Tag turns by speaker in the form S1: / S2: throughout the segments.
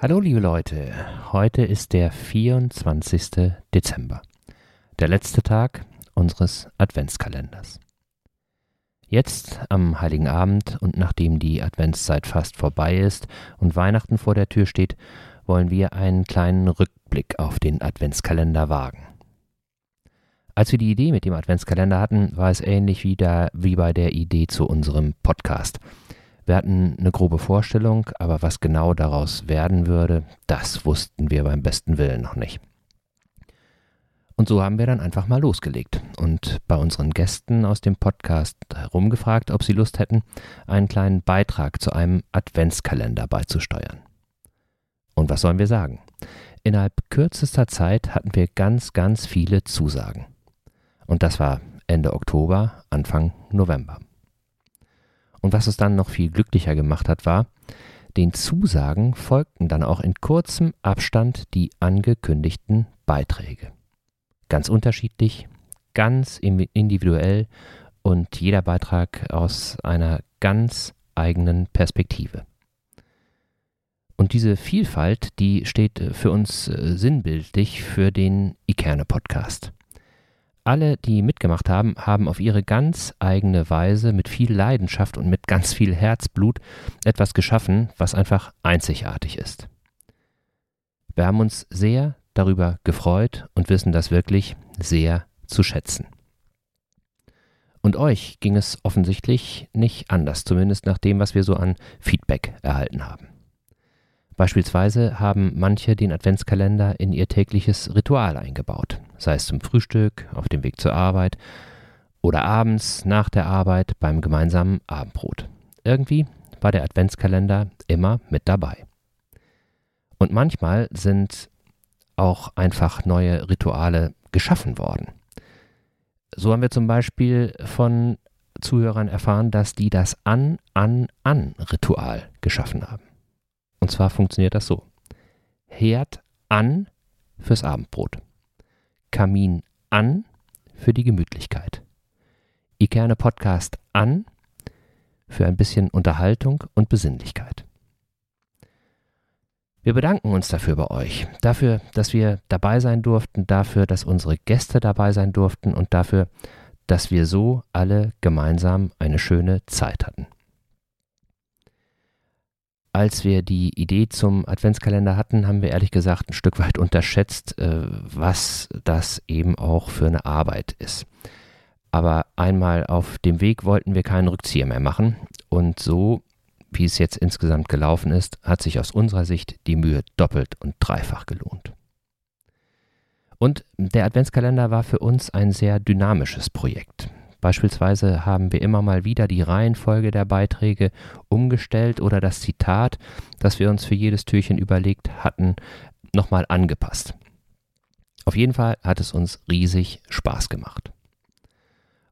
S1: Hallo liebe Leute, heute ist der 24. Dezember, der letzte Tag unseres Adventskalenders. Jetzt am heiligen Abend und nachdem die Adventszeit fast vorbei ist und Weihnachten vor der Tür steht, wollen wir einen kleinen Rückblick auf den Adventskalender wagen. Als wir die Idee mit dem Adventskalender hatten, war es ähnlich wie, da, wie bei der Idee zu unserem Podcast – wir hatten eine grobe Vorstellung, aber was genau daraus werden würde, das wussten wir beim besten Willen noch nicht. Und so haben wir dann einfach mal losgelegt und bei unseren Gästen aus dem Podcast herumgefragt, ob sie Lust hätten, einen kleinen Beitrag zu einem Adventskalender beizusteuern. Und was sollen wir sagen? Innerhalb kürzester Zeit hatten wir ganz, ganz viele Zusagen. Und das war Ende Oktober, Anfang November. Und was es dann noch viel glücklicher gemacht hat, war, den Zusagen folgten dann auch in kurzem Abstand die angekündigten Beiträge. Ganz unterschiedlich, ganz individuell und jeder Beitrag aus einer ganz eigenen Perspektive. Und diese Vielfalt, die steht für uns äh, sinnbildlich für den Ikerne Podcast. Alle, die mitgemacht haben, haben auf ihre ganz eigene Weise mit viel Leidenschaft und mit ganz viel Herzblut etwas geschaffen, was einfach einzigartig ist. Wir haben uns sehr darüber gefreut und wissen das wirklich sehr zu schätzen. Und euch ging es offensichtlich nicht anders, zumindest nach dem, was wir so an Feedback erhalten haben. Beispielsweise haben manche den Adventskalender in ihr tägliches Ritual eingebaut, sei es zum Frühstück, auf dem Weg zur Arbeit oder abends nach der Arbeit beim gemeinsamen Abendbrot. Irgendwie war der Adventskalender immer mit dabei. Und manchmal sind auch einfach neue Rituale geschaffen worden. So haben wir zum Beispiel von Zuhörern erfahren, dass die das An-An-An-Ritual geschaffen haben. Und zwar funktioniert das so. Herd an fürs Abendbrot. Kamin an für die Gemütlichkeit. Ikerne Podcast an für ein bisschen Unterhaltung und Besinnlichkeit. Wir bedanken uns dafür bei euch, dafür, dass wir dabei sein durften, dafür, dass unsere Gäste dabei sein durften und dafür, dass wir so alle gemeinsam eine schöne Zeit hatten als wir die Idee zum Adventskalender hatten, haben wir ehrlich gesagt ein Stück weit unterschätzt, äh, was das eben auch für eine Arbeit ist. Aber einmal auf dem Weg wollten wir keinen Rückzieher mehr machen und so, wie es jetzt insgesamt gelaufen ist, hat sich aus unserer Sicht die Mühe doppelt und dreifach gelohnt. Und der Adventskalender war für uns ein sehr dynamisches Projekt. Beispielsweise haben wir immer mal wieder die Reihenfolge der Beiträge umgestellt oder das Zitat, das wir uns für jedes Türchen überlegt hatten, nochmal angepasst. Auf jeden Fall hat es uns riesig Spaß gemacht.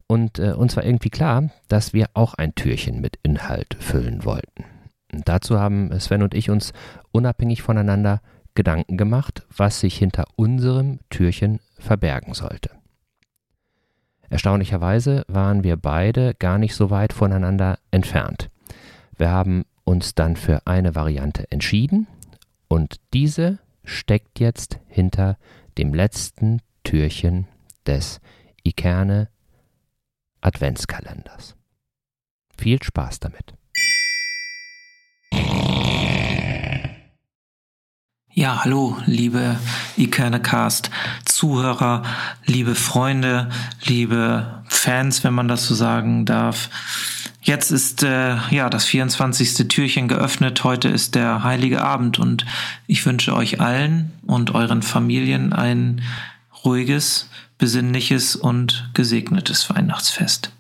S1: Und äh, uns war irgendwie klar, dass wir auch ein Türchen mit Inhalt füllen wollten. Und dazu haben Sven und ich uns unabhängig voneinander Gedanken gemacht, was sich hinter unserem Türchen verbergen sollte. Erstaunlicherweise waren wir beide gar nicht so weit voneinander entfernt. Wir haben uns dann für eine Variante entschieden und diese steckt jetzt hinter dem letzten Türchen des Ikerne Adventskalenders. Viel Spaß damit.
S2: Ja, hallo, liebe Ikernecast Zuhörer, liebe Freunde, liebe Fans, wenn man das so sagen darf. Jetzt ist äh, ja das 24. Türchen geöffnet. Heute ist der heilige Abend und ich wünsche euch allen und euren Familien ein ruhiges, besinnliches und gesegnetes Weihnachtsfest.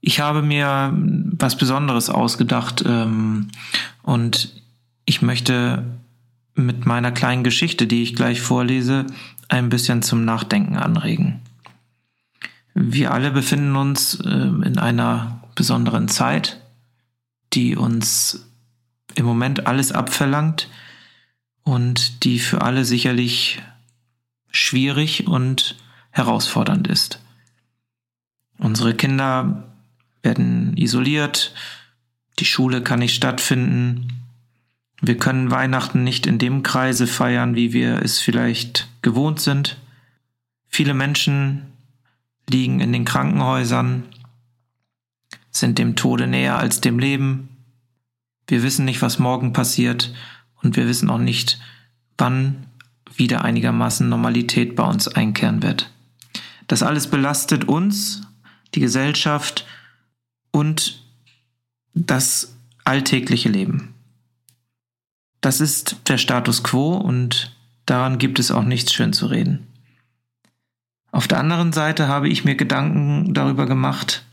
S2: Ich habe mir was Besonderes ausgedacht ähm, und ich möchte mit meiner kleinen Geschichte, die ich gleich vorlese, ein bisschen zum Nachdenken anregen. Wir alle befinden uns äh, in einer besonderen Zeit, die uns im Moment alles abverlangt und die für alle sicherlich schwierig und herausfordernd ist. Unsere Kinder werden isoliert, die Schule kann nicht stattfinden, Wir können Weihnachten nicht in dem Kreise feiern, wie wir es vielleicht gewohnt sind. Viele Menschen liegen in den Krankenhäusern, sind dem Tode näher als dem Leben. Wir wissen nicht, was morgen passiert und wir wissen auch nicht, wann wieder einigermaßen Normalität bei uns einkehren wird. Das alles belastet uns, die Gesellschaft und das alltägliche Leben. Das ist der Status quo und daran gibt es auch nichts schön zu reden. Auf der anderen Seite habe ich mir Gedanken darüber gemacht,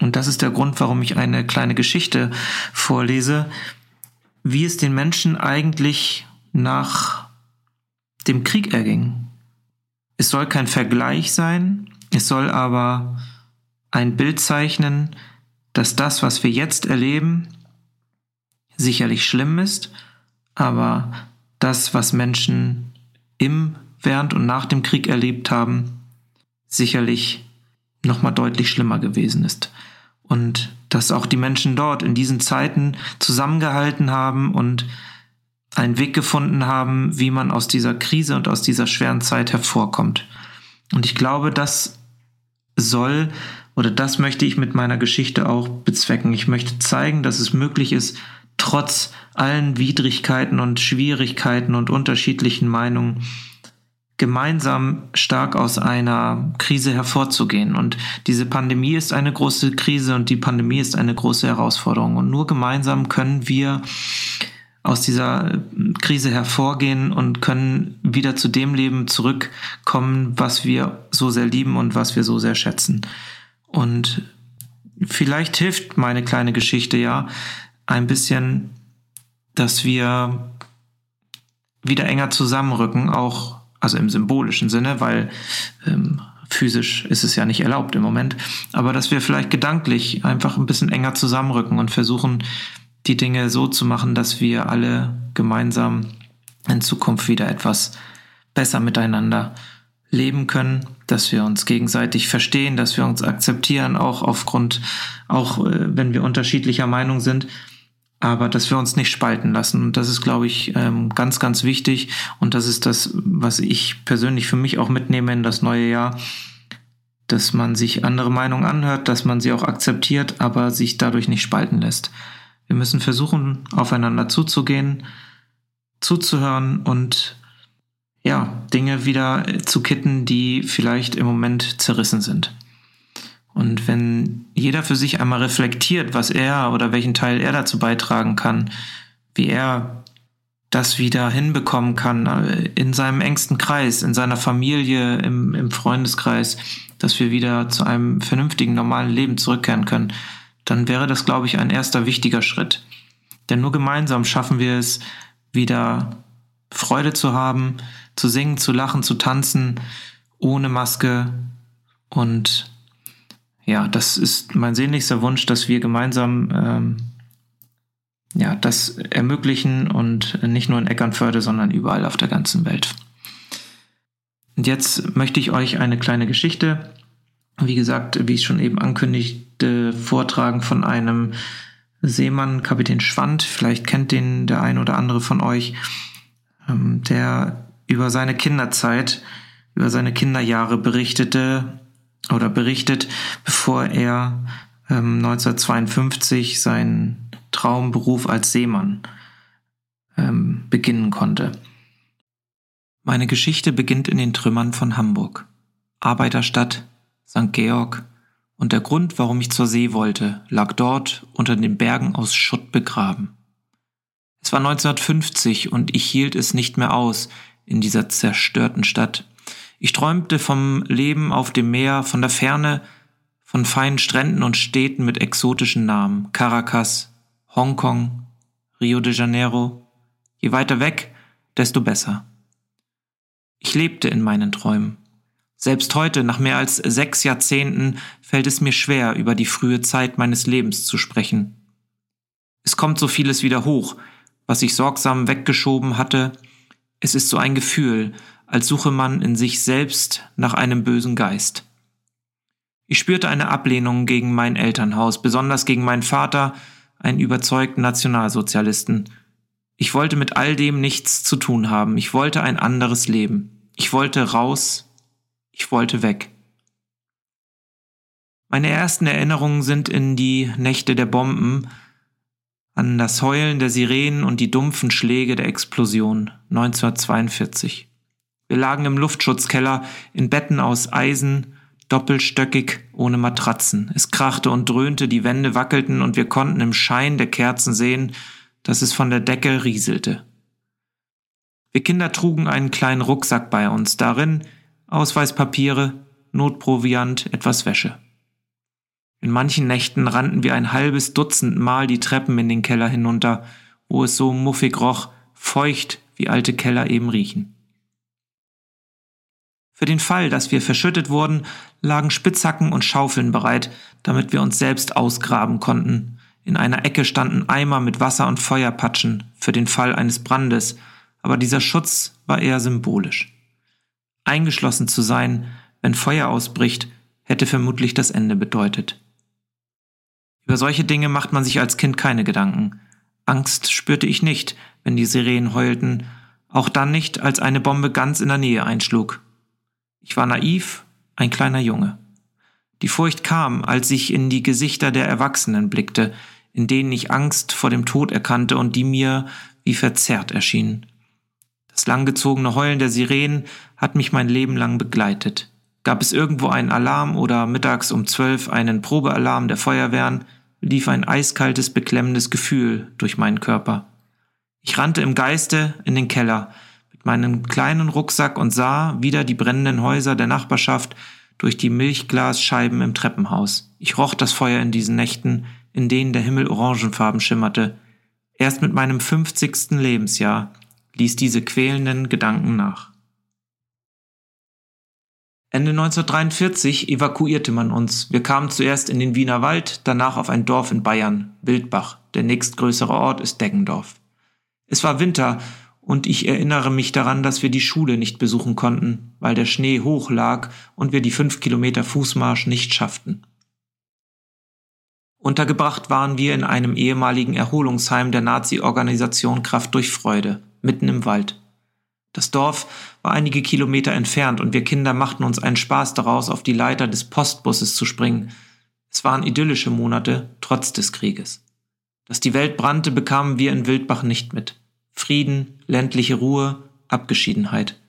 S2: und das ist der Grund, warum ich eine kleine Geschichte vorlese, wie es den Menschen eigentlich nach dem Krieg erging. Es soll kein Vergleich sein, es soll aber ein Bild zeichnen, dass das, was wir jetzt erleben, sicherlich schlimm ist, aber das, was Menschen im, während und nach dem Krieg erlebt haben, sicherlich nochmal deutlich schlimmer gewesen ist. Und dass auch die Menschen dort in diesen Zeiten zusammengehalten haben und einen Weg gefunden haben, wie man aus dieser Krise und aus dieser schweren Zeit hervorkommt. Und ich glaube, das soll oder das möchte ich mit meiner Geschichte auch bezwecken. Ich möchte zeigen, dass es möglich ist, trotz allen Widrigkeiten und Schwierigkeiten und unterschiedlichen Meinungen gemeinsam stark aus einer Krise hervorzugehen. Und diese Pandemie ist eine große Krise und die Pandemie ist eine große Herausforderung. Und nur gemeinsam können wir aus dieser Krise hervorgehen und können wieder zu dem Leben zurückkommen, was wir so sehr lieben und was wir so sehr schätzen. Und vielleicht hilft meine kleine Geschichte ja ein bisschen, dass wir wieder enger zusammenrücken, auch also im symbolischen Sinne, weil ähm, physisch ist es ja nicht erlaubt im Moment, aber dass wir vielleicht gedanklich einfach ein bisschen enger zusammenrücken und versuchen, die Dinge so zu machen, dass wir alle gemeinsam in Zukunft wieder etwas besser miteinander leben können, dass wir uns gegenseitig verstehen, dass wir uns akzeptieren, auch aufgrund, auch äh, wenn wir unterschiedlicher Meinung sind, aber dass wir uns nicht spalten lassen. Und das ist, glaube ich, ähm, ganz, ganz wichtig. Und das ist das, was ich persönlich für mich auch mitnehme in das neue Jahr, dass man sich andere Meinungen anhört, dass man sie auch akzeptiert, aber sich dadurch nicht spalten lässt. Wir müssen versuchen, aufeinander zuzugehen, zuzuhören und ja, Dinge wieder zu kitten, die vielleicht im Moment zerrissen sind. Und wenn jeder für sich einmal reflektiert, was er oder welchen Teil er dazu beitragen kann, wie er das wieder hinbekommen kann äh, in seinem engsten Kreis, in seiner Familie, im, im Freundeskreis, dass wir wieder zu einem vernünftigen, normalen Leben zurückkehren können, dann wäre das, glaube ich, ein erster wichtiger Schritt. Denn nur gemeinsam schaffen wir es, wieder Freude zu haben, zu singen, zu lachen, zu tanzen, ohne Maske. Und ja, das ist mein sehnlichster Wunsch, dass wir gemeinsam ähm, ja, das ermöglichen und nicht nur in Eckernförde, sondern überall auf der ganzen Welt. Und jetzt möchte ich euch eine kleine Geschichte, wie gesagt, wie ich schon eben ankündigt, Geschichte vortragen von einem Seemann, Kapitän Schwand. Vielleicht kennt den der ein oder andere von euch, ähm, der über seine Kinderzeit, über seine Kinderjahre berichtete oder berichtet, bevor er 1952 ähm, seinen Traumberuf als Seemann ähm, beginnen konnte. Meine Geschichte beginnt in den Trümmern von Hamburg. Arbeiterstadt, St. Georg, und der Grund, warum ich zur See wollte, lag dort unter den Bergen aus Schutt begraben. Es war 1950 und ich hielt es nicht mehr aus in dieser zerstörten Stadt. Ich träumte vom Leben auf dem Meer, von der Ferne, von feinen Stränden und Städten mit exotischen Namen. Caracas, Hongkong, Rio de Janeiro. Je weiter weg, desto besser. Ich lebte in meinen Träumen. Selbst heute, nach mehr als sechs Jahrzehnten, fällt es mir schwer, über die frühe Zeit meines Lebens zu sprechen. Es kommt so vieles wieder hoch, was ich sorgsam weggeschoben hatte. Es ist so ein Gefühl, als suche man in sich selbst nach einem bösen Geist. Ich spürte eine Ablehnung gegen mein Elternhaus, besonders gegen meinen Vater, einen überzeugten Nationalsozialisten. Ich wollte mit all dem nichts zu tun haben. Ich wollte ein anderes Leben. Ich wollte raus. Ich wollte weg. Meine ersten Erinnerungen sind in die Nächte der Bomben, an das Heulen der Sirenen und die dumpfen Schläge der Explosion 1942. Wir lagen im Luftschutzkeller in Betten aus Eisen, doppelstöckig, ohne Matratzen. Es krachte und dröhnte, die Wände wackelten und wir konnten im Schein der Kerzen sehen, dass es von der Decke rieselte. Wir Kinder trugen einen kleinen Rucksack bei uns, darin Ausweispapiere, Notproviant, etwas Wäsche. In manchen Nächten rannten wir ein halbes Dutzend Mal die Treppen in den Keller hinunter, wo es so muffig roch, feucht, wie alte Keller eben riechen. Für den Fall, dass wir verschüttet wurden, lagen Spitzhacken und Schaufeln bereit, damit wir uns selbst ausgraben konnten. In einer Ecke standen Eimer mit Wasser und Feuerpatschen für den Fall eines Brandes, aber dieser Schutz war eher symbolisch. Eingeschlossen zu sein, wenn Feuer ausbricht, hätte vermutlich das Ende bedeutet. Über solche Dinge macht man sich als Kind keine Gedanken. Angst spürte ich nicht, wenn die Sirenen heulten, auch dann nicht, als eine Bombe ganz in der Nähe einschlug. Ich war naiv, ein kleiner Junge. Die Furcht kam, als ich in die Gesichter der Erwachsenen blickte, in denen ich Angst vor dem Tod erkannte und die mir wie verzerrt erschienen. Das langgezogene Heulen der Sirenen hat mich mein Leben lang begleitet. Gab es irgendwo einen Alarm oder mittags um zwölf einen Probealarm der Feuerwehren, lief ein eiskaltes, beklemmendes Gefühl durch meinen Körper. Ich rannte im Geiste in den Keller mit meinem kleinen Rucksack und sah wieder die brennenden Häuser der Nachbarschaft durch die Milchglasscheiben im Treppenhaus. Ich roch das Feuer in diesen Nächten, in denen der Himmel orangenfarben schimmerte. Erst mit meinem fünfzigsten Lebensjahr ließ diese quälenden Gedanken nach. Ende 1943 evakuierte man uns. Wir kamen zuerst in den Wiener Wald, danach auf ein Dorf in Bayern, Wildbach. Der nächstgrößere Ort ist Deggendorf. Es war Winter und ich erinnere mich daran, dass wir die Schule nicht besuchen konnten, weil der Schnee hoch lag und wir die fünf Kilometer Fußmarsch nicht schafften. Untergebracht waren wir in einem ehemaligen Erholungsheim der Nazi-Organisation Kraft durch Freude, mitten im Wald. Das Dorf war einige Kilometer entfernt und wir Kinder machten uns einen Spaß daraus, auf die Leiter des Postbusses zu springen. Es waren idyllische Monate, trotz des Krieges. Dass die Welt brannte, bekamen wir in Wildbach nicht mit. Frieden, ländliche Ruhe, Abgeschiedenheit.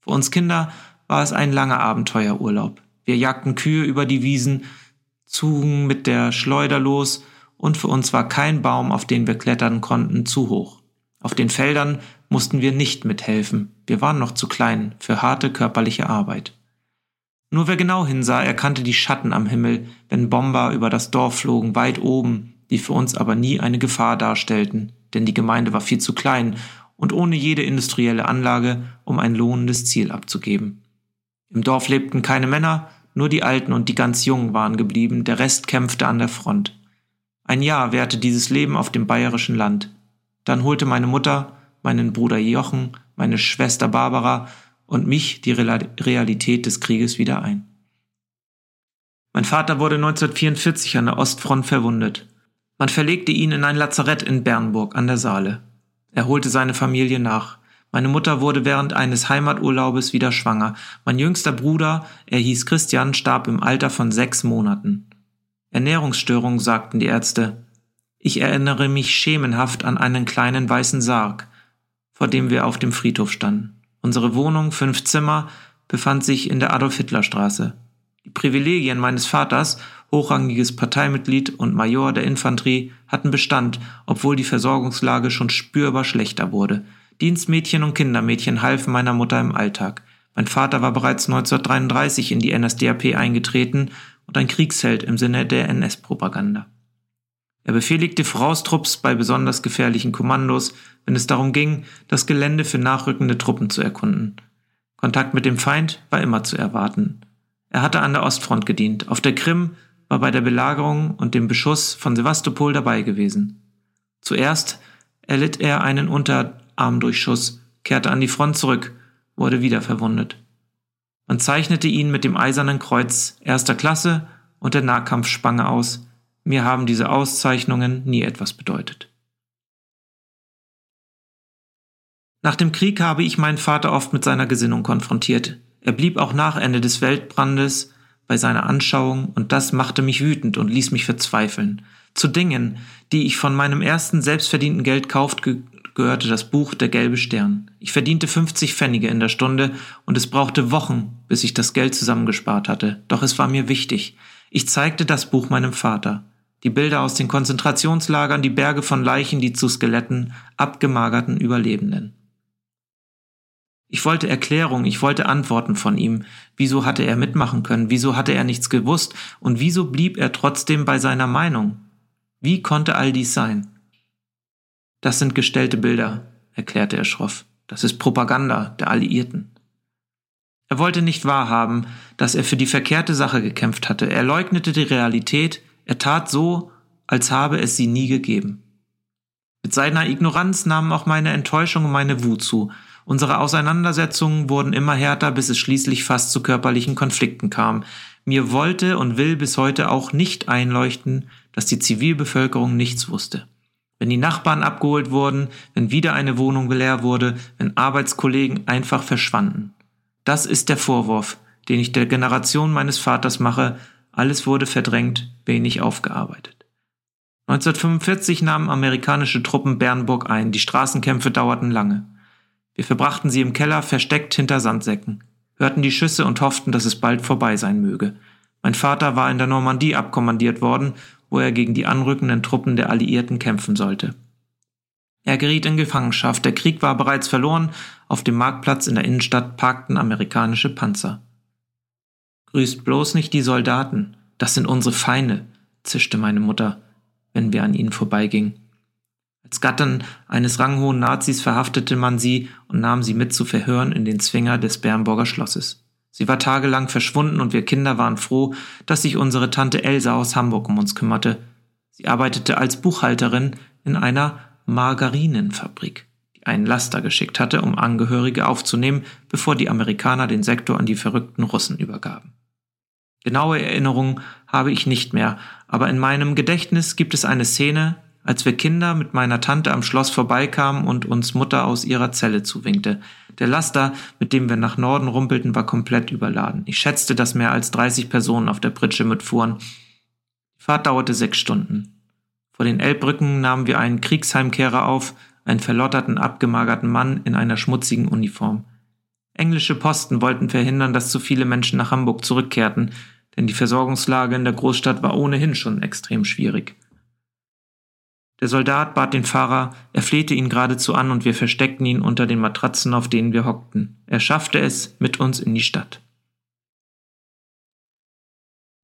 S2: Für uns Kinder war es ein langer Abenteuerurlaub. Wir jagten Kühe über die Wiesen, zogen mit der Schleuder los, und für uns war kein Baum, auf den wir klettern konnten, zu hoch. Auf den Feldern mussten wir nicht mithelfen, wir waren noch zu klein für harte körperliche Arbeit. Nur wer genau hinsah, erkannte die Schatten am Himmel, wenn Bomber über das Dorf flogen, weit oben, die für uns aber nie eine Gefahr darstellten, denn die Gemeinde war viel zu klein und ohne jede industrielle Anlage, um ein lohnendes Ziel abzugeben. Im Dorf lebten keine Männer, nur die Alten und die ganz Jungen waren geblieben, der Rest kämpfte an der Front. Ein Jahr währte dieses Leben auf dem bayerischen Land. Dann holte meine Mutter, meinen Bruder Jochen, meine Schwester Barbara und mich die Realität des Krieges wieder ein. Mein Vater wurde 1944 an der Ostfront verwundet. Man verlegte ihn in ein Lazarett in Bernburg an der Saale. Er holte seine Familie nach. Meine Mutter wurde während eines Heimaturlaubes wieder schwanger. Mein jüngster Bruder, er hieß Christian, starb im Alter von sechs Monaten. Ernährungsstörung, sagten die Ärzte. Ich erinnere mich schemenhaft an einen kleinen weißen Sarg, vor dem wir auf dem Friedhof standen. Unsere Wohnung, fünf Zimmer, befand sich in der Adolf-Hitler-Straße. Die Privilegien meines Vaters, hochrangiges Parteimitglied und Major der Infanterie, hatten Bestand, obwohl die Versorgungslage schon spürbar schlechter wurde. Dienstmädchen und Kindermädchen halfen meiner Mutter im Alltag. Mein Vater war bereits 1933 in die NSDAP eingetreten und ein Kriegsheld im Sinne der NS-Propaganda. Er befehligte Voraustrupps bei besonders gefährlichen Kommandos, wenn es darum ging, das Gelände für nachrückende Truppen zu erkunden. Kontakt mit dem Feind war immer zu erwarten. Er hatte an der Ostfront gedient, auf der Krim, war bei der Belagerung und dem Beschuss von Sevastopol dabei gewesen. Zuerst erlitt er einen Unterarmdurchschuss, kehrte an die Front zurück, wurde wieder verwundet. Man zeichnete ihn mit dem Eisernen Kreuz erster Klasse und der Nahkampfspange aus, mir haben diese Auszeichnungen nie etwas bedeutet. Nach dem Krieg habe ich meinen Vater oft mit seiner Gesinnung konfrontiert. Er blieb auch nach Ende des Weltbrandes bei seiner Anschauung und das machte mich wütend und ließ mich verzweifeln. Zu Dingen, die ich von meinem ersten selbstverdienten Geld kaufte, gehörte das Buch Der gelbe Stern. Ich verdiente 50 Pfennige in der Stunde und es brauchte Wochen, bis ich das Geld zusammengespart hatte. Doch es war mir wichtig. Ich zeigte das Buch meinem Vater. Die Bilder aus den Konzentrationslagern, die Berge von Leichen, die zu Skeletten, abgemagerten Überlebenden. Ich wollte Erklärung, ich wollte Antworten von ihm. Wieso hatte er mitmachen können? Wieso hatte er nichts gewusst? Und wieso blieb er trotzdem bei seiner Meinung? Wie konnte all dies sein? Das sind gestellte Bilder, erklärte er schroff. Das ist Propaganda der Alliierten. Er wollte nicht wahrhaben, dass er für die verkehrte Sache gekämpft hatte. Er leugnete die Realität, er tat so, als habe es sie nie gegeben. Mit seiner Ignoranz nahmen auch meine Enttäuschung und meine Wut zu. Unsere Auseinandersetzungen wurden immer härter, bis es schließlich fast zu körperlichen Konflikten kam. Mir wollte und will bis heute auch nicht einleuchten, dass die Zivilbevölkerung nichts wusste wenn die Nachbarn abgeholt wurden, wenn wieder eine Wohnung leer wurde, wenn Arbeitskollegen einfach verschwanden. Das ist der Vorwurf, den ich der Generation meines Vaters mache, alles wurde verdrängt, wenig aufgearbeitet. 1945 nahmen amerikanische Truppen Bernburg ein, die Straßenkämpfe dauerten lange. Wir verbrachten sie im Keller, versteckt hinter Sandsäcken, hörten die Schüsse und hofften, dass es bald vorbei sein möge. Mein Vater war in der Normandie abkommandiert worden wo er gegen die anrückenden Truppen der Alliierten kämpfen sollte. Er geriet in Gefangenschaft, der Krieg war bereits verloren, auf dem Marktplatz in der Innenstadt parkten amerikanische Panzer. Grüßt bloß nicht die Soldaten, das sind unsere Feinde, zischte meine Mutter, wenn wir an ihnen vorbeigingen. Als Gattin eines ranghohen Nazis verhaftete man sie und nahm sie mit zu Verhören in den Zwinger des Bernburger Schlosses. Sie war tagelang verschwunden und wir Kinder waren froh, dass sich unsere Tante Elsa aus Hamburg um uns kümmerte. Sie arbeitete als Buchhalterin in einer Margarinenfabrik, die einen Laster geschickt hatte, um Angehörige aufzunehmen, bevor die Amerikaner den Sektor an die verrückten Russen übergaben. Genaue Erinnerungen habe ich nicht mehr, aber in meinem Gedächtnis gibt es eine Szene, als wir Kinder mit meiner Tante am Schloss vorbeikamen und uns Mutter aus ihrer Zelle zuwinkte. Der Laster, mit dem wir nach Norden rumpelten, war komplett überladen. Ich schätzte, dass mehr als 30 Personen auf der Pritsche mitfuhren. Die Fahrt dauerte sechs Stunden. Vor den Elbbrücken nahmen wir einen Kriegsheimkehrer auf, einen verlotterten, abgemagerten Mann in einer schmutzigen Uniform. Englische Posten wollten verhindern, dass zu viele Menschen nach Hamburg zurückkehrten, denn die Versorgungslage in der Großstadt war ohnehin schon extrem schwierig. Der Soldat bat den Fahrer, er flehte ihn geradezu an und wir versteckten ihn unter den Matratzen, auf denen wir hockten. Er schaffte es mit uns in die Stadt.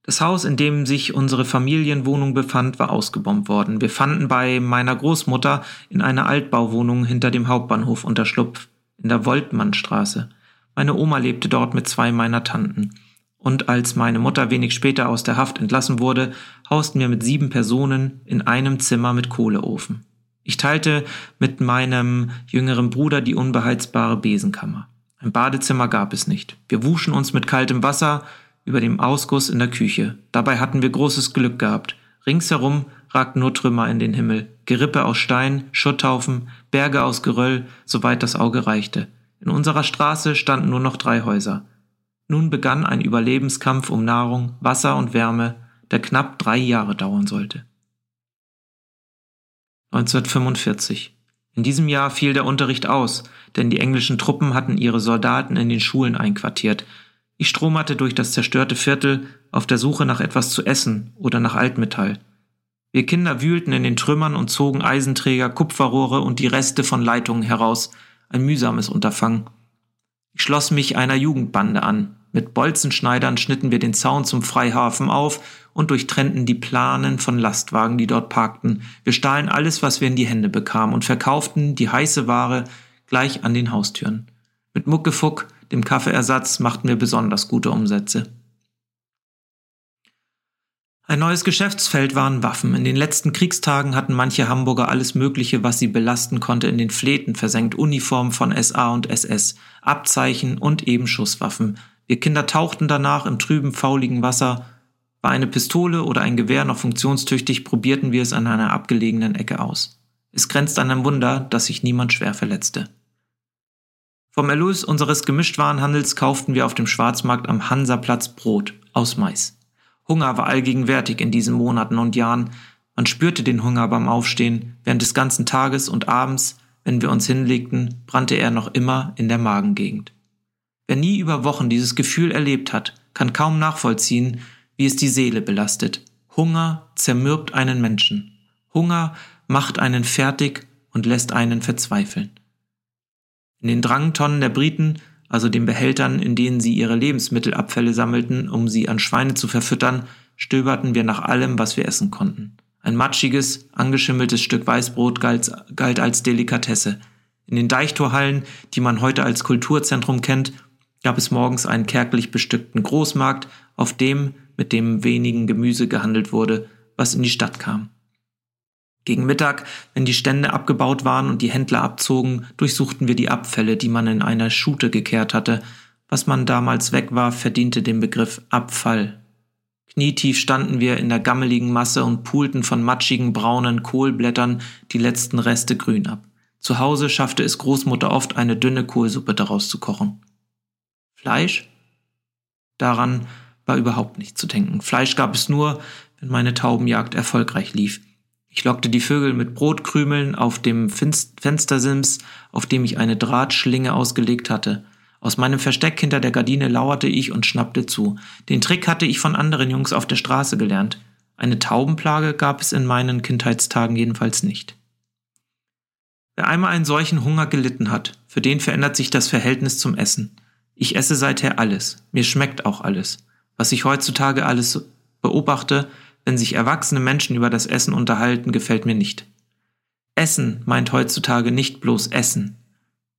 S2: Das Haus, in dem sich unsere Familienwohnung befand, war ausgebombt worden. Wir fanden bei meiner Großmutter in einer Altbauwohnung hinter dem Hauptbahnhof Unterschlupf in der Woltmannstraße. Meine Oma lebte dort mit zwei meiner Tanten und als meine Mutter wenig später aus der Haft entlassen wurde, hausten wir mit sieben Personen in einem Zimmer mit Kohleofen. Ich teilte mit meinem jüngeren Bruder die unbeheizbare Besenkammer. Ein Badezimmer gab es nicht. Wir wuschen uns mit kaltem Wasser über dem Ausguss in der Küche. Dabei hatten wir großes Glück gehabt. Ringsherum ragten nur Trümmer in den Himmel, Gerippe aus Stein, Schutthaufen, Berge aus Geröll, soweit das Auge reichte. In unserer Straße standen nur noch drei Häuser. Nun begann ein Überlebenskampf um Nahrung, Wasser und Wärme, der knapp drei Jahre dauern sollte. 1945. In diesem Jahr fiel der Unterricht aus, denn die englischen Truppen hatten ihre Soldaten in den Schulen einquartiert. Ich stromerte durch das zerstörte Viertel auf der Suche nach etwas zu essen oder nach Altmetall. Wir Kinder wühlten in den Trümmern und zogen Eisenträger, Kupferrohre und die Reste von Leitungen heraus, ein mühsames Unterfangen. Ich schloss mich einer Jugendbande an, mit Bolzenschneidern schnitten wir den Zaun zum Freihafen auf und durchtrennten die Planen von Lastwagen, die dort parkten. Wir stahlen alles, was wir in die Hände bekamen und verkauften die heiße Ware gleich an den Haustüren. Mit Muckefuck, dem Kaffeeersatz, machten wir besonders gute Umsätze. Ein neues Geschäftsfeld waren Waffen. In den letzten Kriegstagen hatten manche Hamburger alles Mögliche, was sie belasten konnte, in den Fläten versenkt. Uniformen von SA und SS, Abzeichen und eben Schusswaffen. Wir Kinder tauchten danach im trüben, fauligen Wasser. War eine Pistole oder ein Gewehr noch funktionstüchtig, probierten wir es an einer abgelegenen Ecke aus. Es grenzt an ein Wunder, dass sich niemand schwer verletzte. Vom Erlös unseres Gemischtwarenhandels kauften wir auf dem Schwarzmarkt am Hansaplatz Brot aus Mais. Hunger war allgegenwärtig in diesen Monaten und Jahren. Man spürte den Hunger beim Aufstehen. Während des ganzen Tages und abends, wenn wir uns hinlegten, brannte er noch immer in der Magengegend. Wer nie über Wochen dieses Gefühl erlebt hat, kann kaum nachvollziehen, wie es die Seele belastet. Hunger zermürbt einen Menschen. Hunger macht einen fertig und lässt einen verzweifeln. In den Drangtonnen der Briten, also den Behältern, in denen sie ihre Lebensmittelabfälle sammelten, um sie an Schweine zu verfüttern, stöberten wir nach allem, was wir essen konnten. Ein matschiges, angeschimmeltes Stück Weißbrot galt, galt als Delikatesse. In den Deichtorhallen, die man heute als Kulturzentrum kennt, gab es morgens einen kärglich bestückten Großmarkt, auf dem mit dem wenigen Gemüse gehandelt wurde, was in die Stadt kam. Gegen Mittag, wenn die Stände abgebaut waren und die Händler abzogen, durchsuchten wir die Abfälle, die man in einer Schute gekehrt hatte. Was man damals weg war, verdiente den Begriff Abfall. Knietief standen wir in der gammeligen Masse und pulten von matschigen braunen Kohlblättern die letzten Reste grün ab. Zu Hause schaffte es Großmutter oft, eine dünne Kohlsuppe daraus zu kochen. Fleisch? Daran war überhaupt nicht zu denken. Fleisch gab es nur, wenn meine Taubenjagd erfolgreich lief. Ich lockte die Vögel mit Brotkrümeln auf dem Fenstersims, auf dem ich eine Drahtschlinge ausgelegt hatte. Aus meinem Versteck hinter der Gardine lauerte ich und schnappte zu. Den Trick hatte ich von anderen Jungs auf der Straße gelernt. Eine Taubenplage gab es in meinen Kindheitstagen jedenfalls nicht. Wer einmal einen solchen Hunger gelitten hat, für den verändert sich das Verhältnis zum Essen. Ich esse seither alles. Mir schmeckt auch alles. Was ich heutzutage alles beobachte, wenn sich erwachsene Menschen über das Essen unterhalten, gefällt mir nicht. Essen meint heutzutage nicht bloß Essen.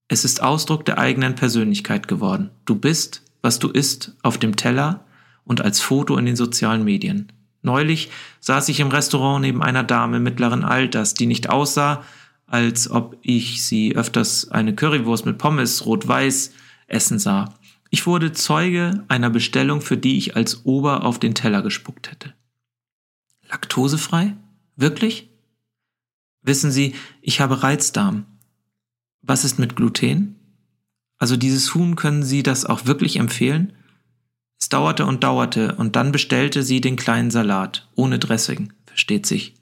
S2: Es ist Ausdruck der eigenen Persönlichkeit geworden. Du bist, was du isst, auf dem Teller und als Foto in den sozialen Medien. Neulich saß ich im Restaurant neben einer Dame mittleren Alters, die nicht aussah, als ob ich sie öfters eine Currywurst mit Pommes rot-weiß essen sah. Ich wurde Zeuge einer Bestellung, für die ich als Ober auf den Teller gespuckt hätte. Laktosefrei? Wirklich? Wissen Sie, ich habe Reizdarm. Was ist mit Gluten? Also dieses Huhn können Sie das auch wirklich empfehlen? Es dauerte und dauerte, und dann bestellte sie den kleinen Salat, ohne Dressing, versteht sich.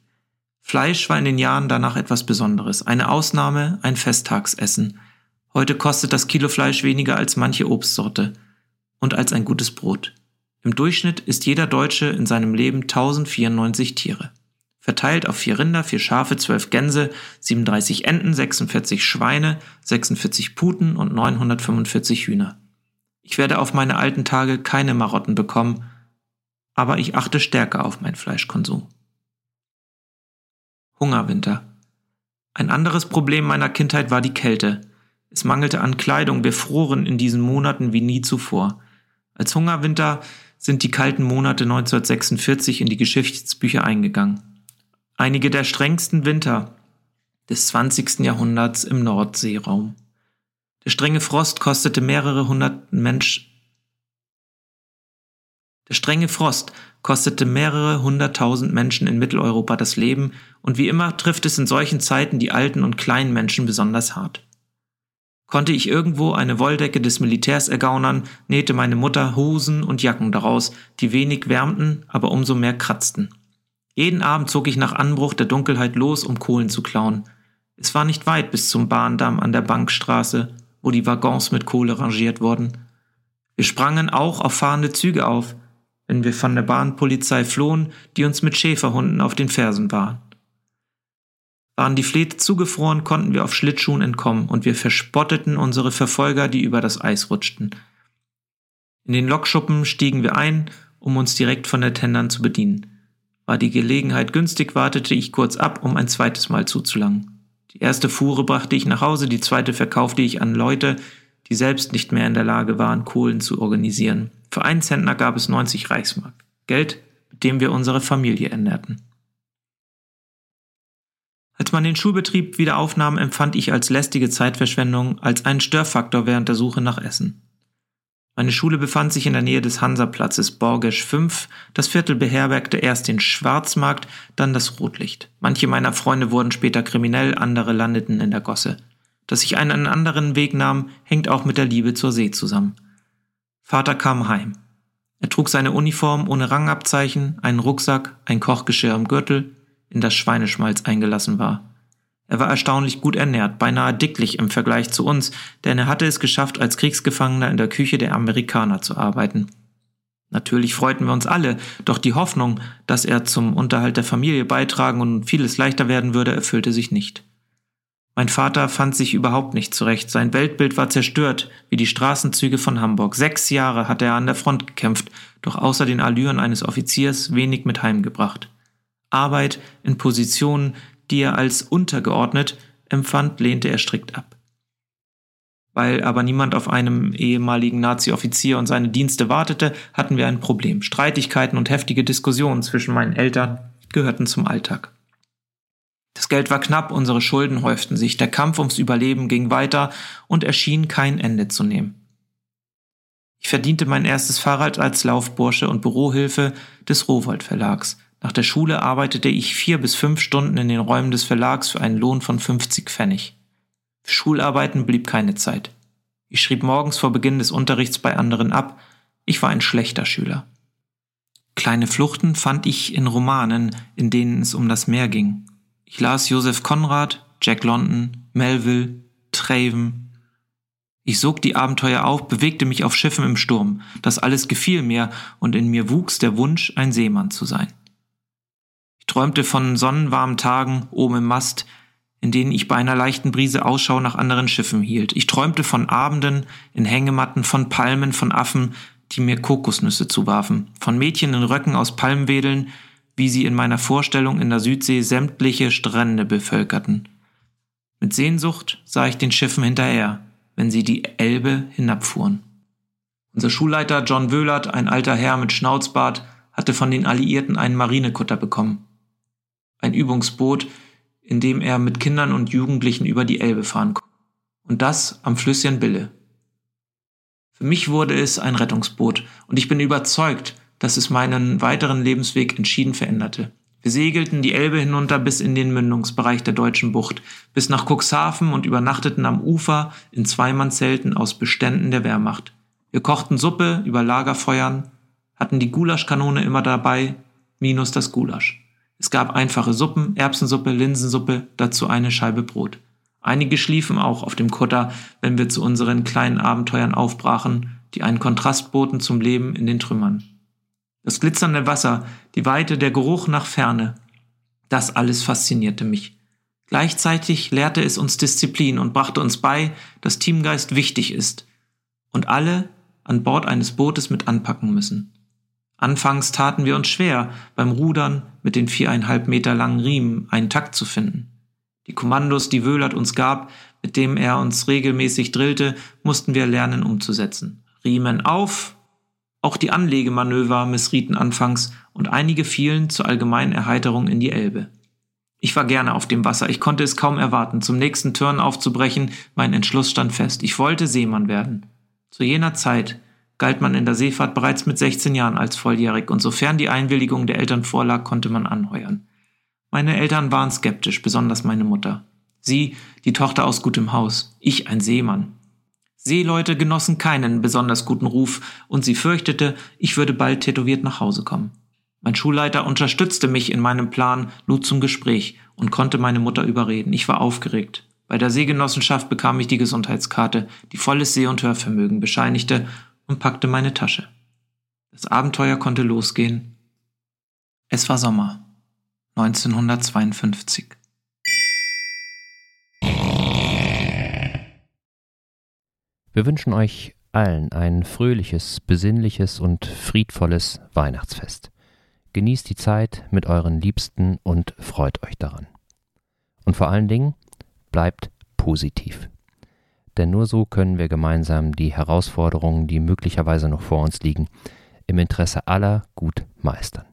S2: Fleisch war in den Jahren danach etwas Besonderes, eine Ausnahme, ein Festtagsessen, Heute kostet das Kilo Fleisch weniger als manche Obstsorte und als ein gutes Brot. Im Durchschnitt isst jeder Deutsche in seinem Leben 1094 Tiere. Verteilt auf vier Rinder, vier Schafe, zwölf Gänse, 37 Enten, 46 Schweine, 46 Puten und 945 Hühner. Ich werde auf meine alten Tage keine Marotten bekommen, aber ich achte stärker auf meinen Fleischkonsum. Hungerwinter. Ein anderes Problem meiner Kindheit war die Kälte. Es mangelte an Kleidung, wir froren in diesen Monaten wie nie zuvor. Als Hungerwinter sind die kalten Monate 1946 in die Geschichtsbücher eingegangen. Einige der strengsten Winter des 20. Jahrhunderts im Nordseeraum. Der strenge Frost kostete mehrere hundert Mensch der strenge Frost kostete mehrere hunderttausend Menschen in Mitteleuropa das Leben, und wie immer trifft es in solchen Zeiten die alten und kleinen Menschen besonders hart. Konnte ich irgendwo eine Wolldecke des Militärs ergaunern, nähte meine Mutter Hosen und Jacken daraus, die wenig wärmten, aber umso mehr kratzten. Jeden Abend zog ich nach Anbruch der Dunkelheit los, um Kohlen zu klauen. Es war nicht weit bis zum Bahndamm an der Bankstraße, wo die Waggons mit Kohle rangiert wurden. Wir sprangen auch auf fahrende Züge auf, wenn wir von der Bahnpolizei flohen, die uns mit Schäferhunden auf den Fersen war. Waren die Fleete zugefroren, konnten wir auf Schlittschuhen entkommen und wir verspotteten unsere Verfolger, die über das Eis rutschten. In den Lokschuppen stiegen wir ein, um uns direkt von der Tendern zu bedienen. War die Gelegenheit günstig, wartete ich kurz ab, um ein zweites Mal zuzulangen. Die erste Fuhre brachte ich nach Hause, die zweite verkaufte ich an Leute, die selbst nicht mehr in der Lage waren, Kohlen zu organisieren. Für einen Zentner gab es 90 Reichsmark. Geld, mit dem wir unsere Familie ernährten. Als man den Schulbetrieb wieder aufnahm, empfand ich als lästige Zeitverschwendung, als einen Störfaktor während der Suche nach Essen. Meine Schule befand sich in der Nähe des Hansaplatzes Borgesch 5. Das Viertel beherbergte erst den Schwarzmarkt, dann das Rotlicht. Manche meiner Freunde wurden später kriminell, andere landeten in der Gosse. Dass ich einen anderen Weg nahm, hängt auch mit der Liebe zur See zusammen. Vater kam heim. Er trug seine Uniform ohne Rangabzeichen, einen Rucksack, ein Kochgeschirr am Gürtel, in das Schweineschmalz eingelassen war. Er war erstaunlich gut ernährt, beinahe dicklich im Vergleich zu uns, denn er hatte es geschafft, als Kriegsgefangener in der Küche der Amerikaner zu arbeiten. Natürlich freuten wir uns alle, doch die Hoffnung, dass er zum Unterhalt der Familie beitragen und vieles leichter werden würde, erfüllte sich nicht. Mein Vater fand sich überhaupt nicht zurecht. Sein Weltbild war zerstört, wie die Straßenzüge von Hamburg. Sechs Jahre hatte er an der Front gekämpft, doch außer den Allüren eines Offiziers wenig mit heimgebracht. Arbeit in Positionen, die er als untergeordnet empfand, lehnte er strikt ab. Weil aber niemand auf einem ehemaligen Nazi-Offizier und seine Dienste wartete, hatten wir ein Problem. Streitigkeiten und heftige Diskussionen zwischen meinen Eltern gehörten zum Alltag. Das Geld war knapp, unsere Schulden häuften sich, der Kampf ums Überleben ging weiter und erschien kein Ende zu nehmen. Ich verdiente mein erstes Fahrrad als Laufbursche und Bürohilfe des Rowold Verlags. Nach der Schule arbeitete ich vier bis fünf Stunden in den Räumen des Verlags für einen Lohn von 50 Pfennig. Für Schularbeiten blieb keine Zeit. Ich schrieb morgens vor Beginn des Unterrichts bei anderen ab. Ich war ein schlechter Schüler. Kleine Fluchten fand ich in Romanen, in denen es um das Meer ging. Ich las Joseph Conrad, Jack London, Melville, Traven. Ich sog die Abenteuer auf, bewegte mich auf Schiffen im Sturm. Das alles gefiel mir und in mir wuchs der Wunsch, ein Seemann zu sein. Träumte von sonnenwarmen Tagen oben im Mast, in denen ich bei einer leichten Brise Ausschau nach anderen Schiffen hielt. Ich träumte von Abenden in Hängematten, von Palmen, von Affen, die mir Kokosnüsse zuwarfen, von Mädchen in Röcken aus Palmwedeln, wie sie in meiner Vorstellung in der Südsee sämtliche Strände bevölkerten. Mit Sehnsucht sah ich den Schiffen hinterher, wenn sie die Elbe hinabfuhren. Unser Schulleiter John Wöhlert, ein alter Herr mit Schnauzbart, hatte von den Alliierten einen Marinekutter bekommen. Ein Übungsboot, in dem er mit Kindern und Jugendlichen über die Elbe fahren konnte. Und das am Flüsschen Bille. Für mich wurde es ein Rettungsboot, und ich bin überzeugt, dass es meinen weiteren Lebensweg entschieden veränderte. Wir segelten die Elbe hinunter bis in den Mündungsbereich der deutschen Bucht, bis nach Cuxhaven und übernachteten am Ufer in Zweimannszelten aus Beständen der Wehrmacht. Wir kochten Suppe über Lagerfeuern, hatten die Gulaschkanone immer dabei, minus das Gulasch. Es gab einfache Suppen, Erbsensuppe, Linsensuppe, dazu eine Scheibe Brot. Einige schliefen auch auf dem Kutter, wenn wir zu unseren kleinen Abenteuern aufbrachen, die einen Kontrast boten zum Leben in den Trümmern das glitzernde Wasser, die Weite, der Geruch nach Ferne. Das alles faszinierte mich. Gleichzeitig lehrte es uns Disziplin und brachte uns bei, dass Teamgeist wichtig ist und alle an Bord eines Bootes mit anpacken müssen. Anfangs taten wir uns schwer, beim Rudern mit den viereinhalb Meter langen Riemen einen Takt zu finden. Die Kommandos, die Wöhlert uns gab, mit dem er uns regelmäßig drillte, mussten wir lernen umzusetzen. Riemen auf, auch die Anlegemanöver missrieten anfangs und einige fielen zur allgemeinen Erheiterung in die Elbe. Ich war gerne auf dem Wasser, ich konnte es kaum erwarten, zum nächsten Turn aufzubrechen, mein Entschluss stand fest, ich wollte Seemann werden. Zu jener Zeit galt man in der Seefahrt bereits mit 16 Jahren als volljährig und sofern die Einwilligung der Eltern vorlag, konnte man anheuern. Meine Eltern waren skeptisch, besonders meine Mutter. Sie, die Tochter aus gutem Haus, ich ein Seemann. Seeleute genossen keinen besonders guten Ruf und sie fürchtete, ich würde bald tätowiert nach Hause kommen. Mein Schulleiter unterstützte mich in meinem Plan, lud zum Gespräch und konnte meine Mutter überreden. Ich war aufgeregt. Bei der Seegenossenschaft bekam ich die Gesundheitskarte, die volles Seh- und Hörvermögen bescheinigte und packte meine Tasche. Das Abenteuer konnte losgehen. Es war Sommer 1952.
S1: Wir wünschen euch allen ein fröhliches, besinnliches und friedvolles Weihnachtsfest. Genießt die Zeit mit euren Liebsten und freut euch daran. Und vor allen Dingen bleibt positiv. Denn nur so können wir gemeinsam die Herausforderungen, die möglicherweise noch vor uns liegen, im Interesse aller gut meistern.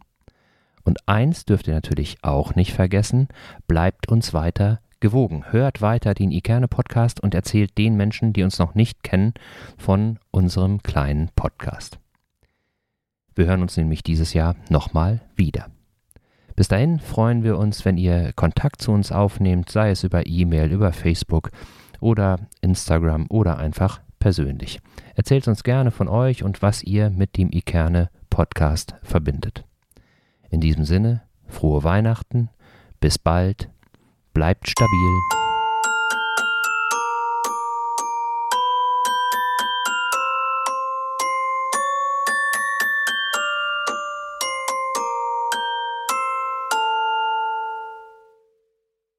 S1: Und eins dürft ihr natürlich auch nicht vergessen, bleibt uns weiter gewogen. Hört weiter den Ikerne Podcast und erzählt den Menschen, die uns noch nicht kennen, von unserem kleinen Podcast. Wir hören uns nämlich dieses Jahr nochmal wieder. Bis dahin freuen wir uns, wenn ihr Kontakt zu uns aufnehmt, sei es über E-Mail, über Facebook oder Instagram oder einfach persönlich. Erzählt uns gerne von euch und was ihr mit dem Ikerne Podcast verbindet. In diesem Sinne, frohe Weihnachten, bis bald, bleibt stabil.